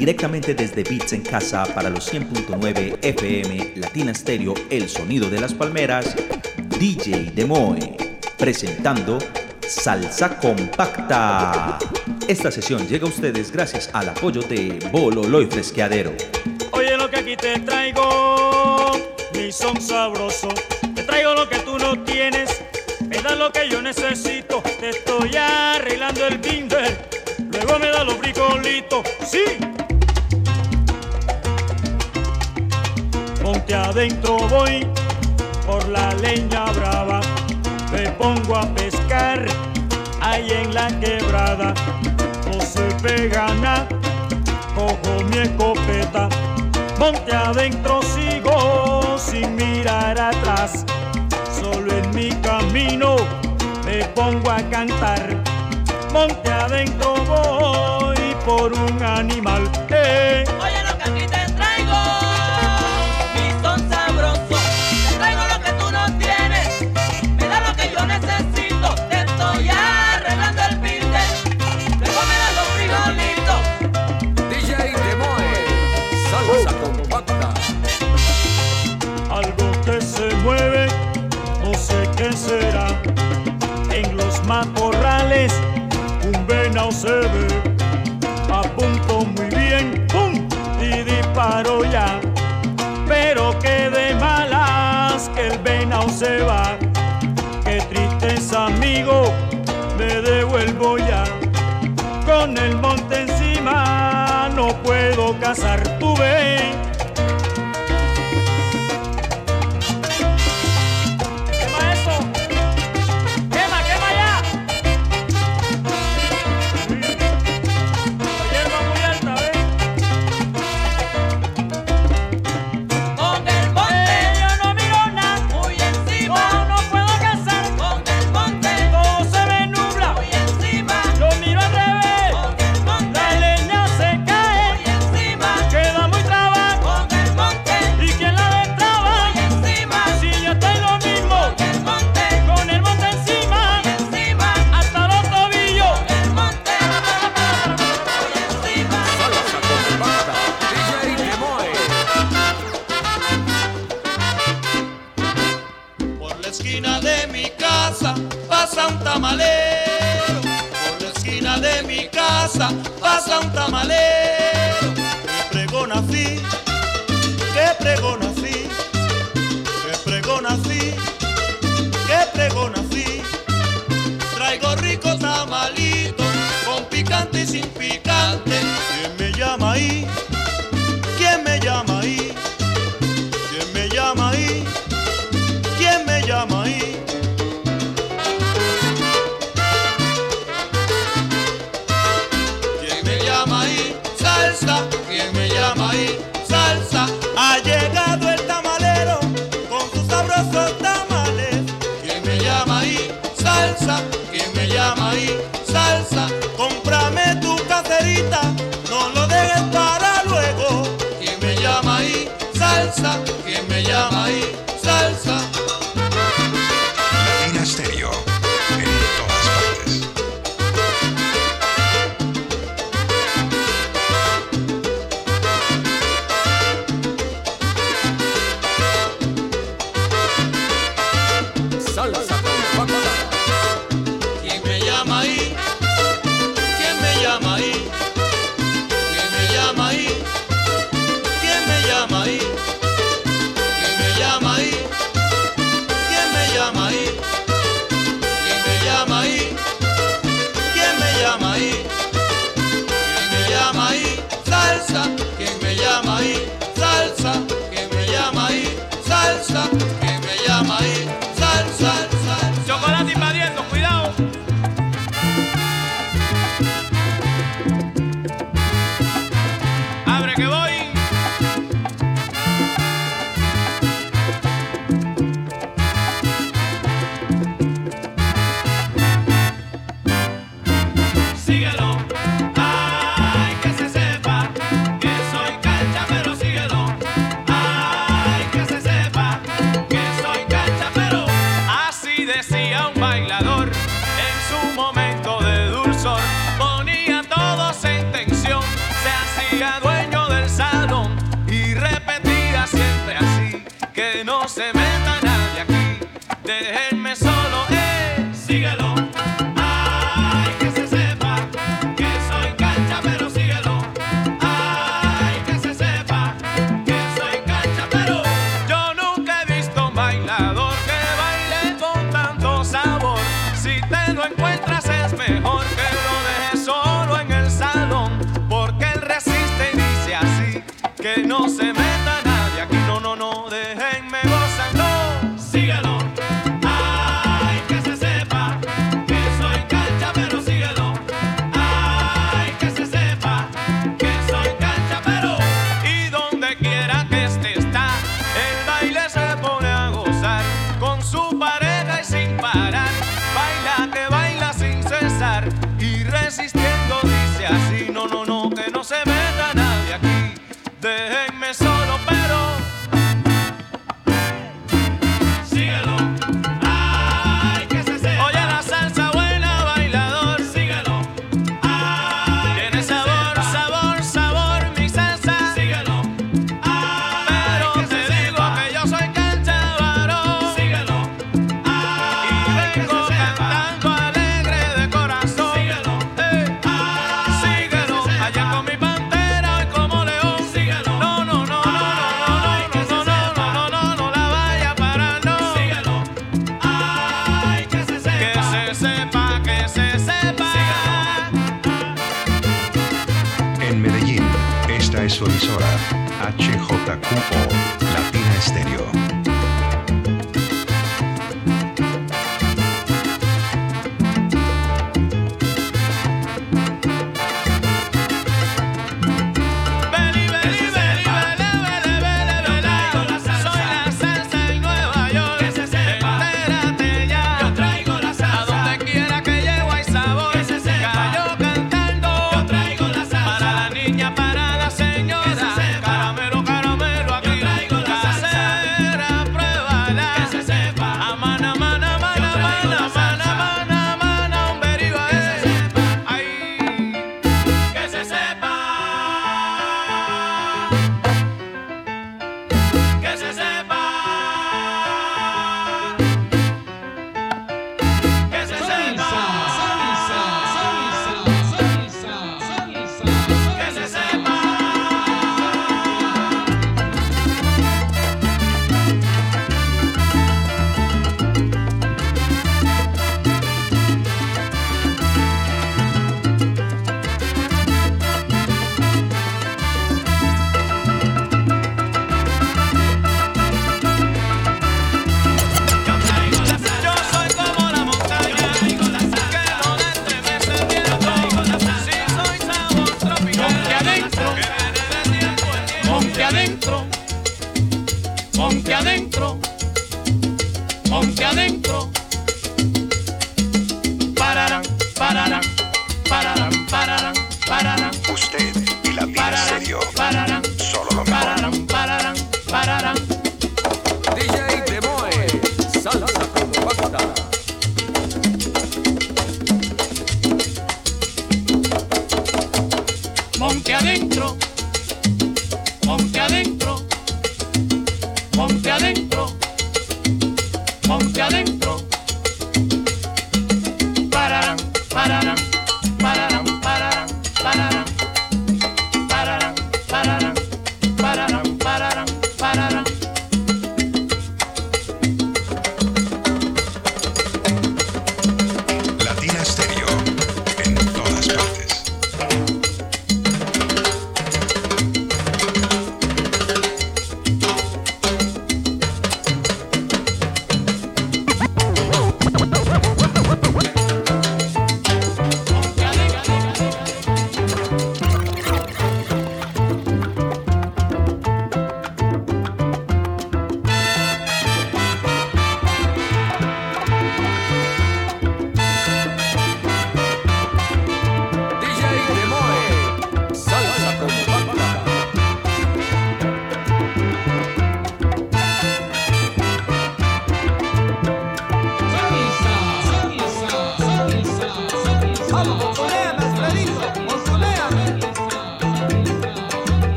directamente desde Beats en Casa para los 100.9 FM Latina Stereo El Sonido de las Palmeras, DJ Demoe, presentando Salsa Compacta. Esta sesión llega a ustedes gracias al apoyo de Bololo y Fresqueadero. Oye lo que aquí te traigo, mi son sabroso. Te traigo lo que tú no tienes, me da lo que yo necesito. Te estoy arreglando el binder, luego me da los bricolitos. Sí. monte adentro voy, por la leña brava, me pongo a pescar, ahí en la quebrada, no se pega nada, cojo mi escopeta, monte adentro sigo sin mirar atrás, solo en mi camino me pongo a cantar, monte adentro voy por un animal. Eh. se ve. Apunto muy bien, ¡pum! Y disparo ya. Pero que de malas que el venao se va. Qué tristeza, amigo, me devuelvo ya. Con el monte encima no puedo cazar. Tuve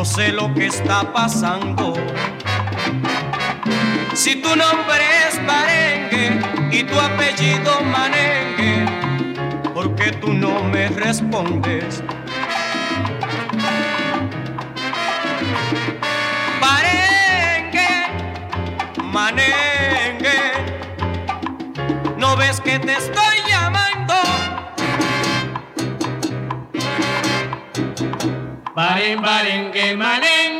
no sé lo que está pasando. Si tu nombre es Parengue y tu apellido Manengue, ¿por qué tú no me respondes? Parengue, Manengue, ¿no ves que te estoy Paren, parenque, marengue, te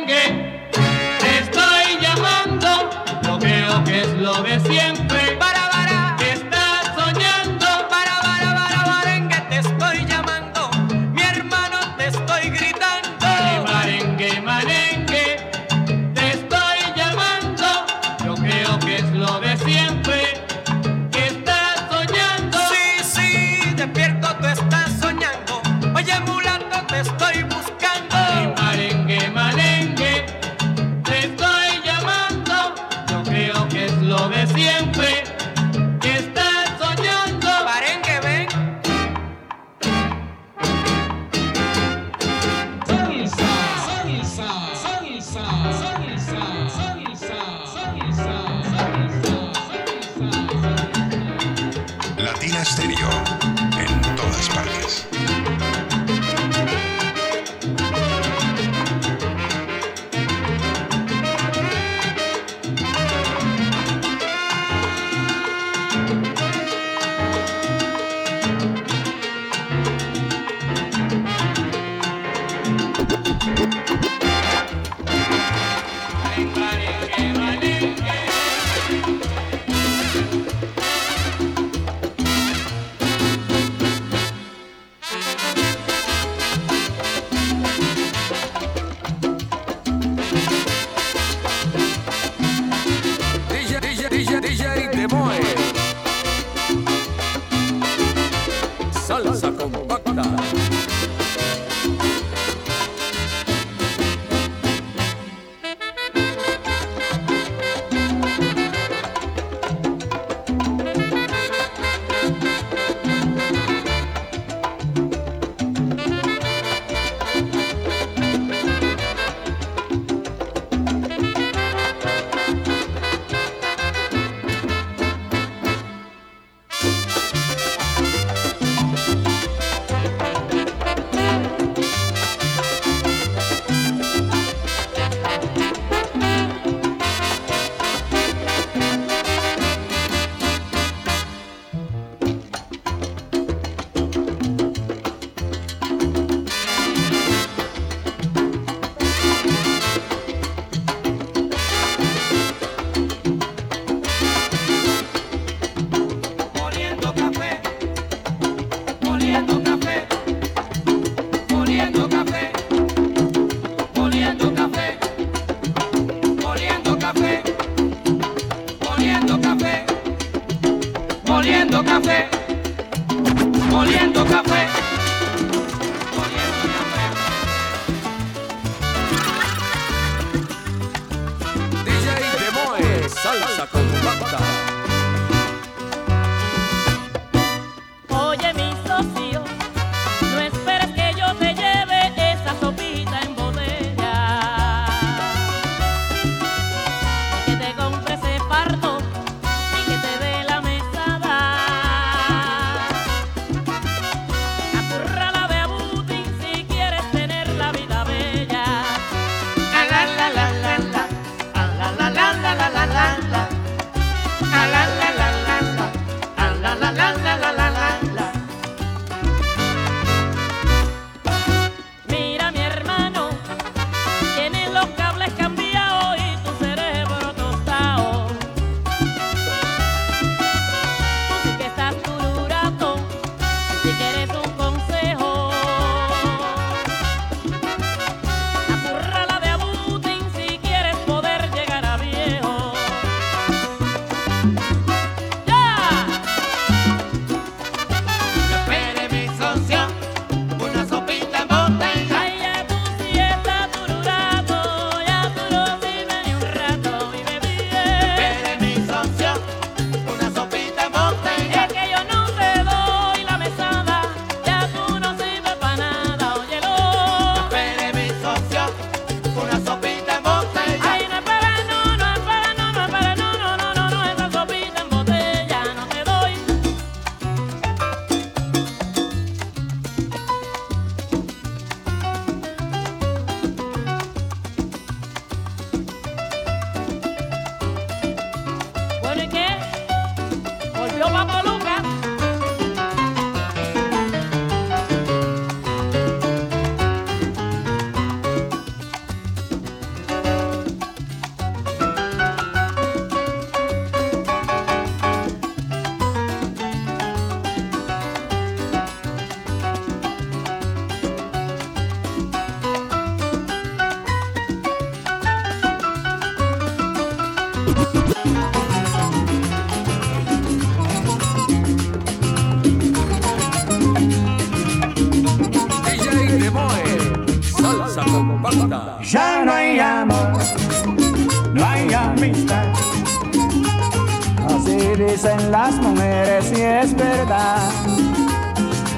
las mujeres y es verdad.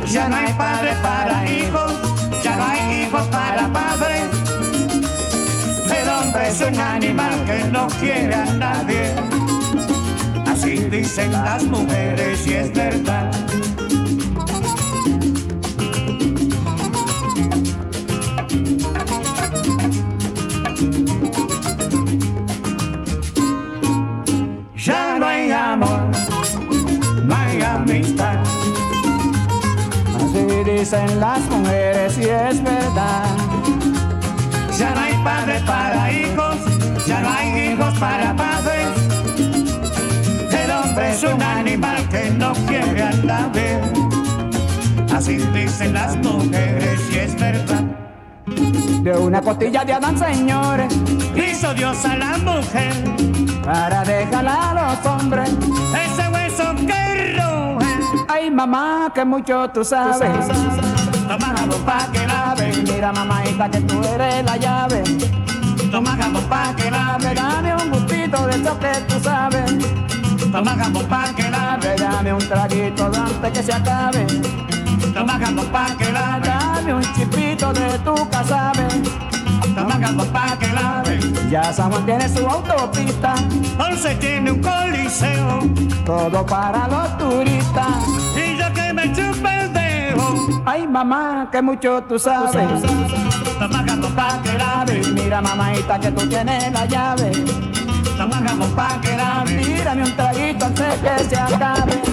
Ya no hay padre para hijos, ya no hay hijos para padres. El hombre es un animal que no quiere a nadie. Así dicen las mujeres y es verdad. Verdad. Ya no hay padre para hijos, ya no hay hijos para padres. El hombre es un animal que no quiere a nadie. Así dicen las mujeres y es verdad. De una costilla de Adán, señores, hizo Dios a la mujer para dejarla a los hombres. Ese hueso que ruge. Ay, mamá, que mucho tú sabes. Toma jabón pa' que lave. Mira, mamáita, que tú eres la llave. Toma jabón pa' que lave. Dame un gustito de eso que tú sabes. Toma jabón pa' que lave. Dame un traguito antes que se acabe. Toma jabón pa' que lave. Dame un chipito de tu casabe. Toma jabón pa' que lave. Ya San Juan tiene su autopista. Once tiene un coliseo. Todo para los turistas. Y yo que me chupe. Ay, mamá, que mucho tú sabes. Toma jabón pa' que lave. Mira, mamáita, que tú tienes la llave. Toma jabón pa' que lave. Tírame un traguito antes que se acabe.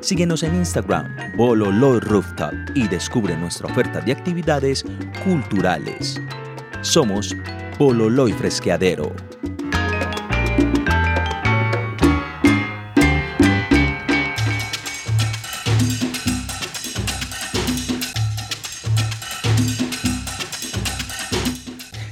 Síguenos en Instagram, Bololo Rooftop, y descubre nuestra oferta de actividades culturales. Somos Bololo y Fresqueadero.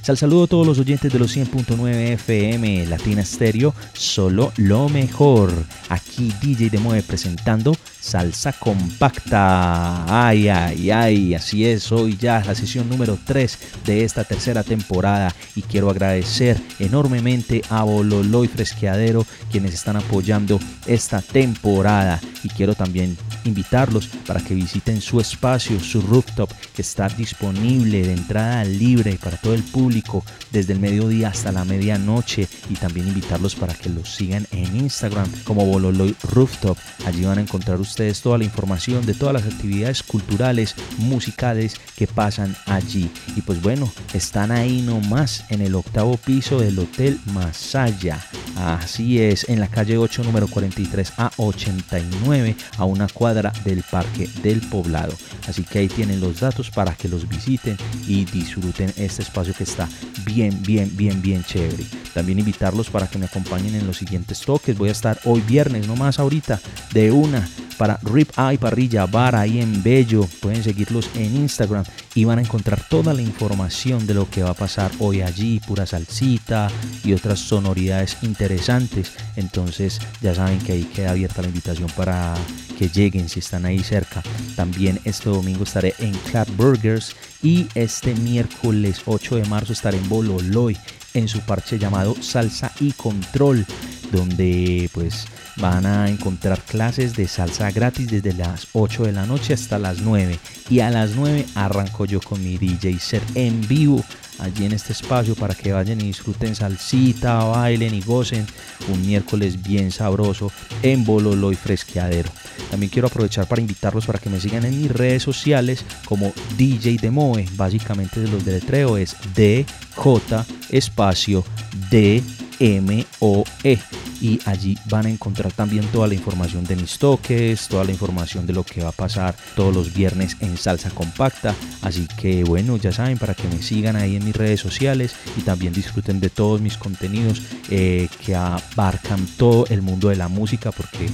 Sal saludo a todos los oyentes de los 100.9 FM Latina Stereo, solo lo mejor. Aquí DJ Demoe presentando Salsa Compacta. Ay, ay, ay, así es, hoy ya la sesión número 3 de esta tercera temporada y quiero agradecer enormemente a Bololo y Fresqueadero quienes están apoyando esta temporada y quiero también invitarlos para que visiten su espacio, su rooftop que está disponible de entrada libre para todo el público desde el mediodía hasta la medianoche y también invitarlos para que los sigan en Instagram como Bololoy Rooftop. Allí van a encontrar ustedes toda la información de todas las actividades culturales, musicales que pasan allí. Y pues bueno, están ahí nomás en el octavo piso del Hotel Masaya. Así es, en la calle 8, número 43 a 89, a una cuadra del Parque del Poblado. Así que ahí tienen los datos para que los visiten y disfruten este espacio que está bien, bien, bien, bien chévere. También invitarlos para que me acompañen en los siguientes toques. Voy a estar hoy viernes, no más ahorita, de una para Rip Eye Parrilla Bar ahí en Bello. Pueden seguirlos en Instagram y van a encontrar toda la información de lo que va a pasar hoy allí, pura salsita y otras sonoridades interesantes. Entonces ya saben que ahí queda abierta la invitación para que lleguen si están ahí cerca. También este domingo estaré en Club Burgers y este miércoles 8 de marzo estaré en Bololoy en su parche llamado Salsa y Control. Donde pues van a encontrar clases de salsa gratis desde las 8 de la noche hasta las 9 y a las 9 arranco yo con mi DJ set en vivo allí en este espacio para que vayan y disfruten salsita, bailen y gocen un miércoles bien sabroso en Bololo y Fresqueadero. También quiero aprovechar para invitarlos para que me sigan en mis redes sociales como DJ Demoe. Básicamente de los deletreo es DJ espacio D M-O-E. Y allí van a encontrar también toda la información de mis toques, toda la información de lo que va a pasar todos los viernes en Salsa Compacta. Así que bueno, ya saben, para que me sigan ahí en mis redes sociales y también disfruten de todos mis contenidos eh, que abarcan todo el mundo de la música, porque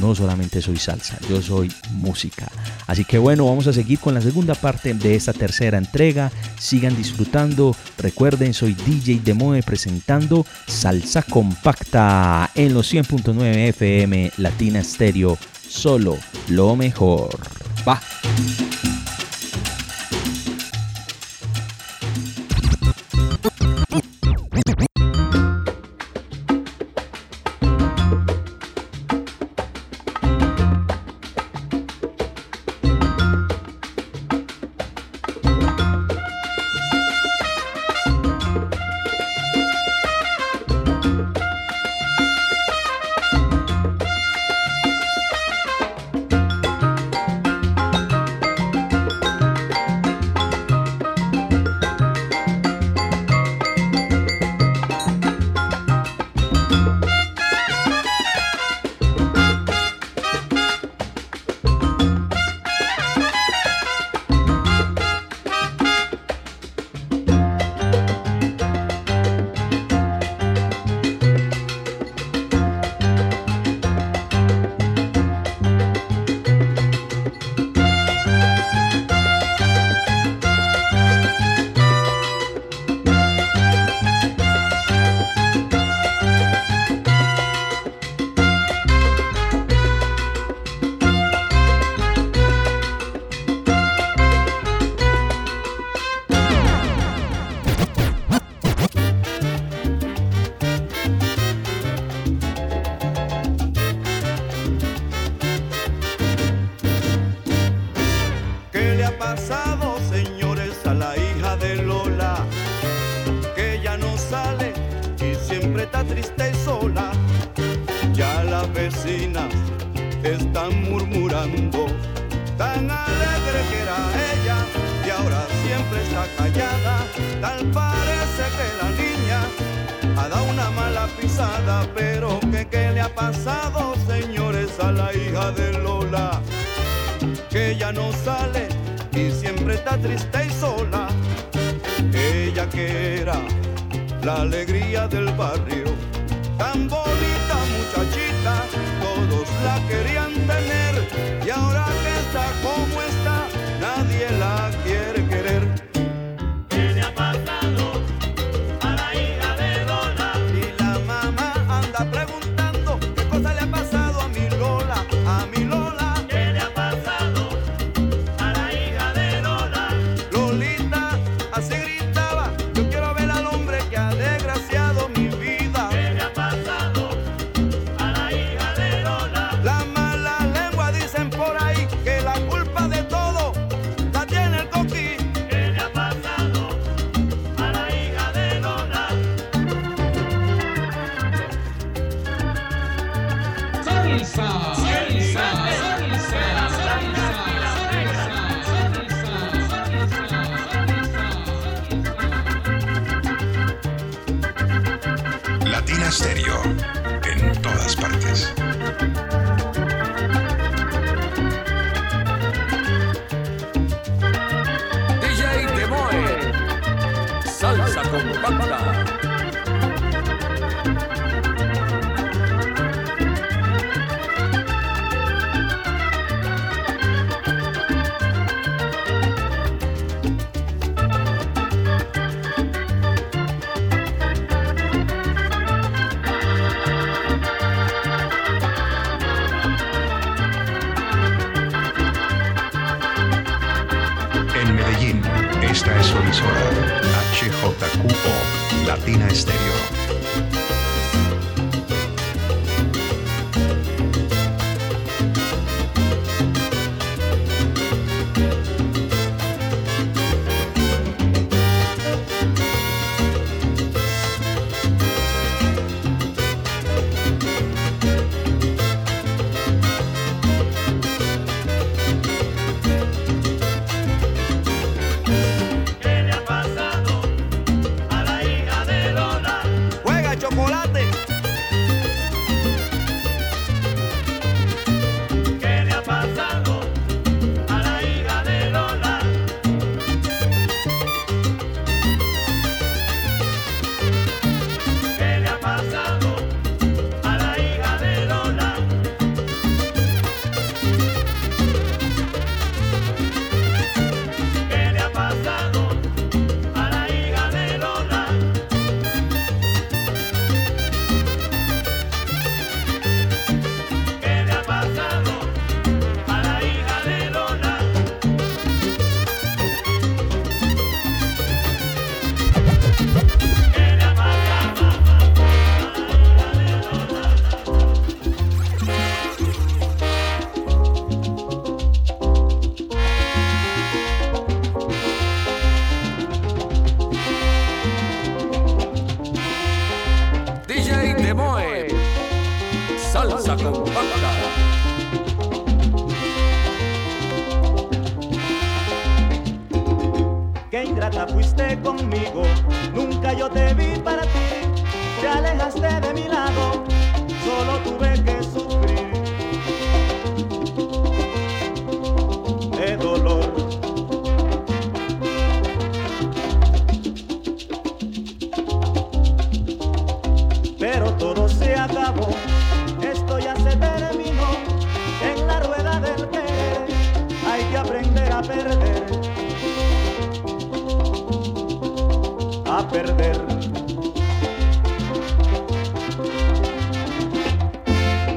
no solamente soy salsa, yo soy música. Así que bueno, vamos a seguir con la segunda parte de esta tercera entrega. Sigan disfrutando. Recuerden, soy DJ Demoe presentando Salsa Compacta en los 100.9 FM Latina Stereo. Solo lo mejor. Va.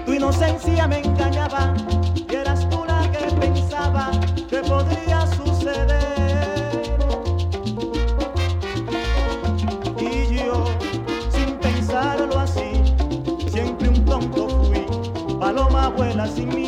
Tu inocencia me engañaba, y eras tú la que pensaba que podría suceder. Y yo, sin pensarlo así, siempre un tonto fui, paloma vuela sin mí.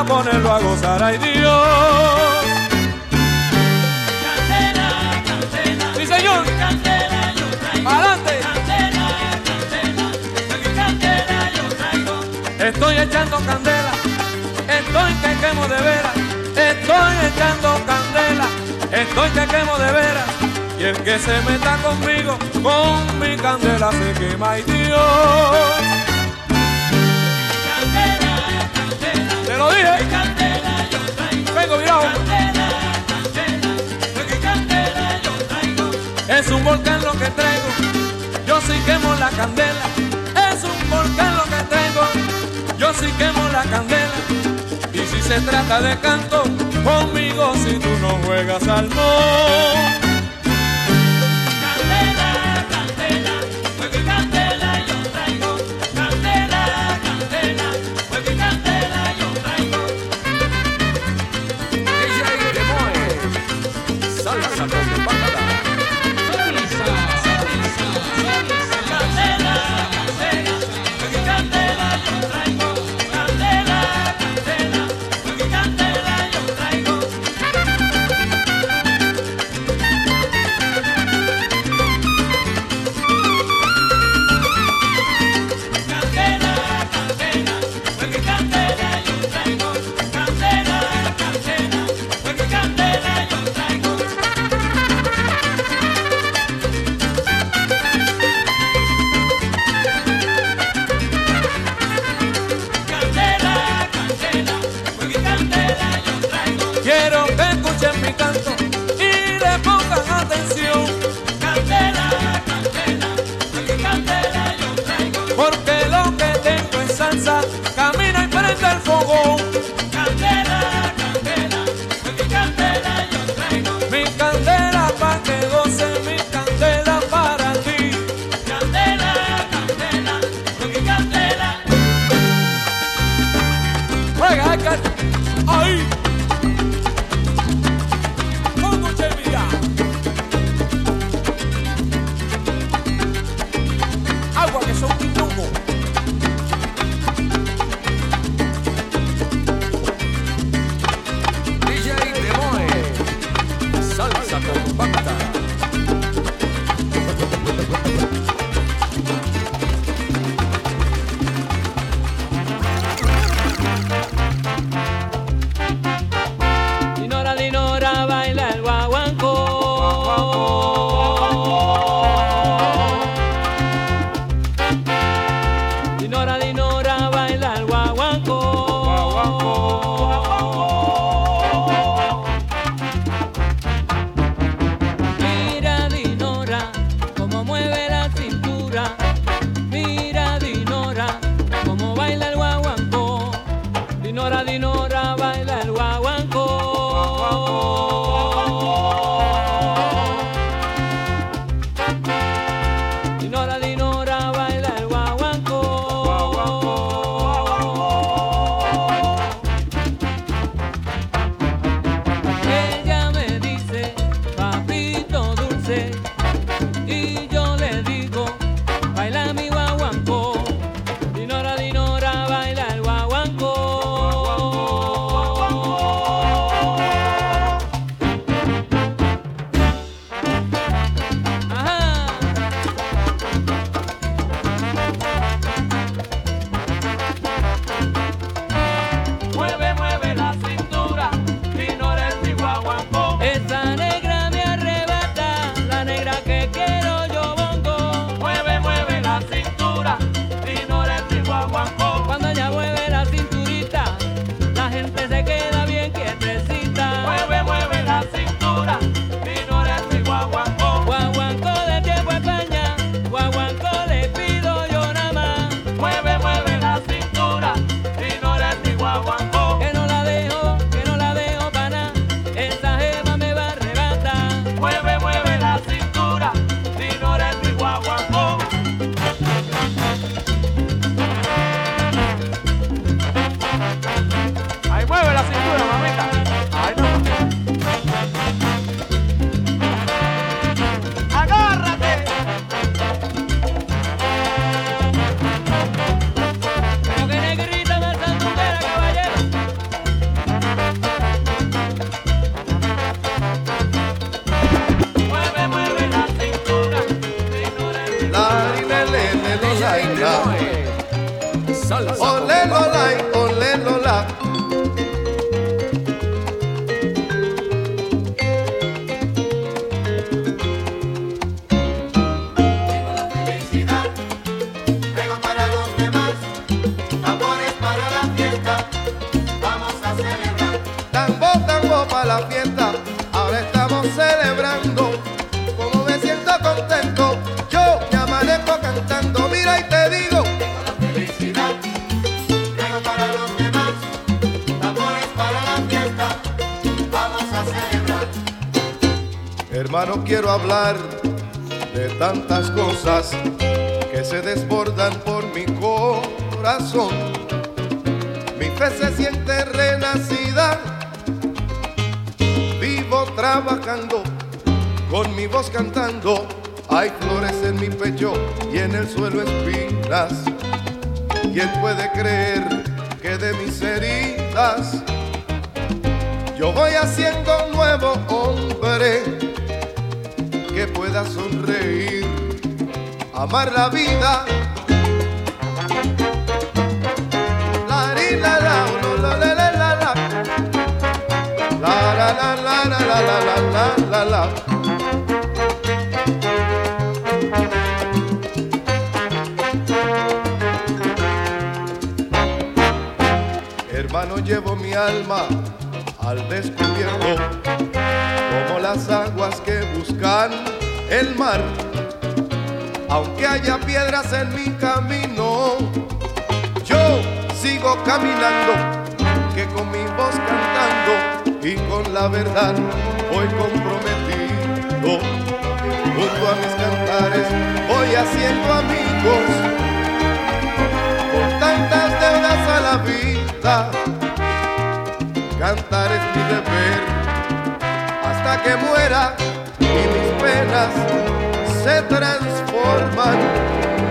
Para ponerlo a gozar, ay Dios. Sí, señor. Adelante. Estoy echando candela, estoy que quemo de veras, estoy echando candela, estoy que quemo de veras. Y el que se meta conmigo, con mi candela se quema, ay Dios. Vengo. Es un volcán lo que traigo, yo sí quemo la candela. Es un volcán lo que traigo, yo sí quemo la candela. Y si se trata de canto, conmigo si tú no juegas al mon. Amar la vida? La la la la la la la. La la la la la la la la la la. Hermano, llevo mi alma al descubierto, como las aguas que buscan el mar. Aunque haya piedras en mi camino, yo sigo caminando, que con mi voz cantando y con la verdad voy comprometido. Junto a mis cantares voy haciendo amigos con tantas deudas a la vida. Cantar es mi deber hasta que muera y mis penas se transforman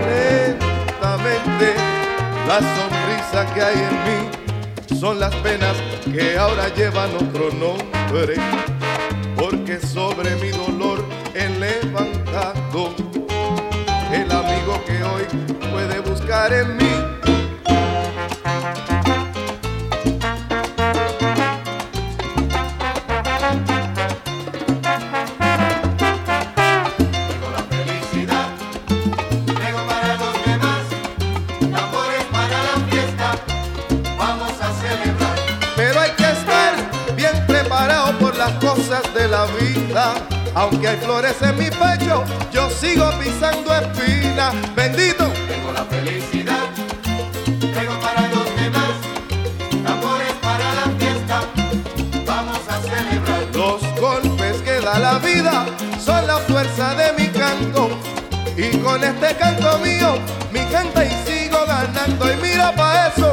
lentamente. La sonrisa que hay en mí son las penas que ahora llevan otro nombre, porque sobre mi dolor he levantado el amigo que hoy puede buscar en mí. Aunque hay flores en mi pecho, yo sigo pisando espinas. Bendito. Tengo la felicidad, traigo para los demás, tambores para la fiesta, vamos a celebrar. Los golpes que da la vida son la fuerza de mi canto. Y con este canto mío, mi gente y sigo ganando. Y mira pa' eso.